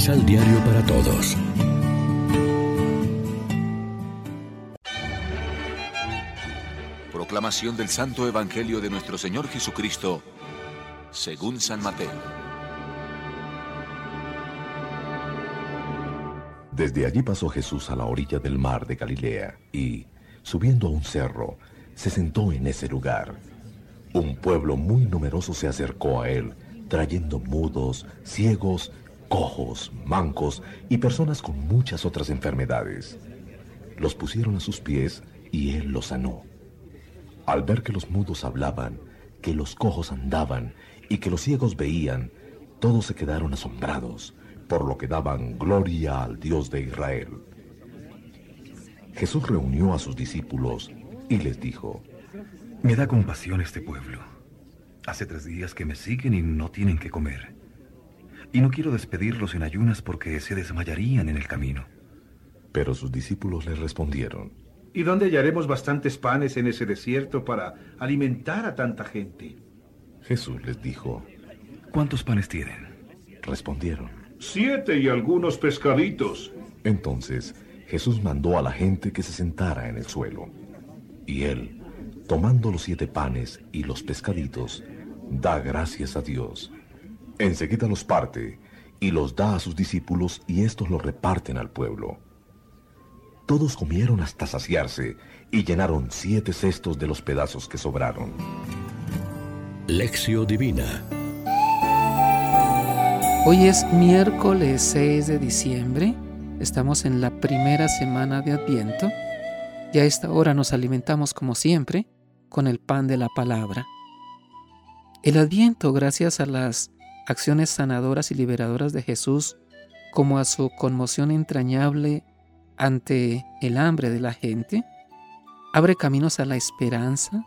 Misal Diario para Todos. Proclamación del Santo Evangelio de nuestro Señor Jesucristo, según San Mateo. Desde allí pasó Jesús a la orilla del mar de Galilea y, subiendo a un cerro, se sentó en ese lugar. Un pueblo muy numeroso se acercó a él, trayendo mudos, ciegos, cojos, mancos y personas con muchas otras enfermedades. Los pusieron a sus pies y él los sanó. Al ver que los mudos hablaban, que los cojos andaban y que los ciegos veían, todos se quedaron asombrados, por lo que daban gloria al Dios de Israel. Jesús reunió a sus discípulos y les dijo, Me da compasión este pueblo. Hace tres días que me siguen y no tienen que comer. Y no quiero despedirlos en ayunas porque se desmayarían en el camino. Pero sus discípulos le respondieron, ¿Y dónde hallaremos bastantes panes en ese desierto para alimentar a tanta gente? Jesús les dijo, ¿Cuántos panes tienen? Respondieron, Siete y algunos pescaditos. Entonces Jesús mandó a la gente que se sentara en el suelo. Y él, tomando los siete panes y los pescaditos, da gracias a Dios. Enseguida los parte y los da a sus discípulos y estos los reparten al pueblo. Todos comieron hasta saciarse y llenaron siete cestos de los pedazos que sobraron. Lección Divina Hoy es miércoles 6 de diciembre, estamos en la primera semana de Adviento y a esta hora nos alimentamos como siempre con el pan de la palabra. El Adviento, gracias a las acciones sanadoras y liberadoras de Jesús, como a su conmoción entrañable ante el hambre de la gente, abre caminos a la esperanza,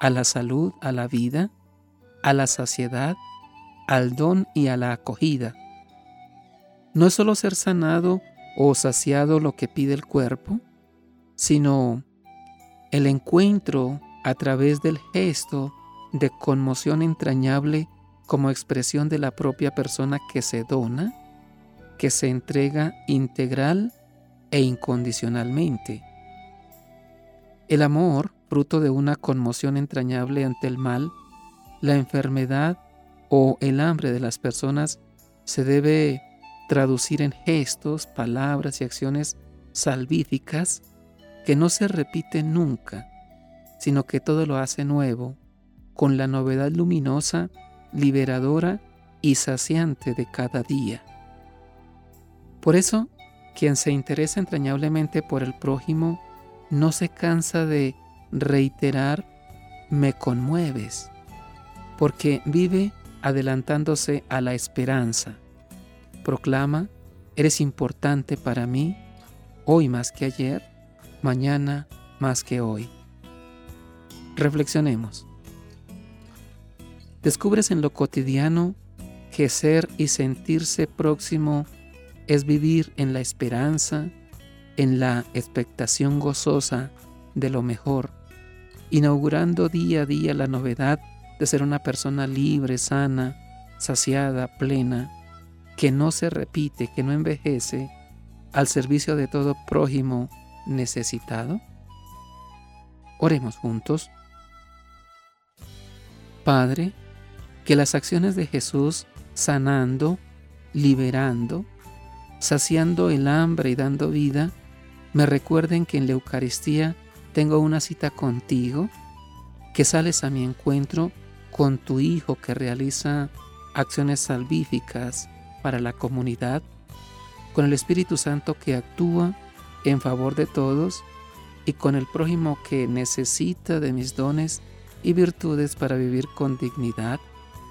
a la salud, a la vida, a la saciedad, al don y a la acogida. No es solo ser sanado o saciado lo que pide el cuerpo, sino el encuentro a través del gesto de conmoción entrañable como expresión de la propia persona que se dona, que se entrega integral e incondicionalmente. El amor, fruto de una conmoción entrañable ante el mal, la enfermedad o el hambre de las personas, se debe traducir en gestos, palabras y acciones salvíficas que no se repiten nunca, sino que todo lo hace nuevo, con la novedad luminosa, liberadora y saciante de cada día. Por eso, quien se interesa entrañablemente por el prójimo no se cansa de reiterar, me conmueves, porque vive adelantándose a la esperanza. Proclama, eres importante para mí, hoy más que ayer, mañana más que hoy. Reflexionemos. Descubres en lo cotidiano que ser y sentirse próximo es vivir en la esperanza, en la expectación gozosa de lo mejor, inaugurando día a día la novedad de ser una persona libre, sana, saciada, plena, que no se repite, que no envejece, al servicio de todo prójimo necesitado? Oremos juntos. Padre, que las acciones de Jesús sanando, liberando, saciando el hambre y dando vida, me recuerden que en la Eucaristía tengo una cita contigo, que sales a mi encuentro con tu Hijo que realiza acciones salvíficas para la comunidad, con el Espíritu Santo que actúa en favor de todos y con el prójimo que necesita de mis dones y virtudes para vivir con dignidad.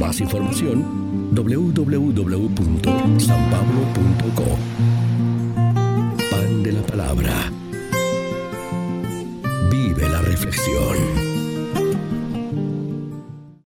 Más información www.sanpablo.co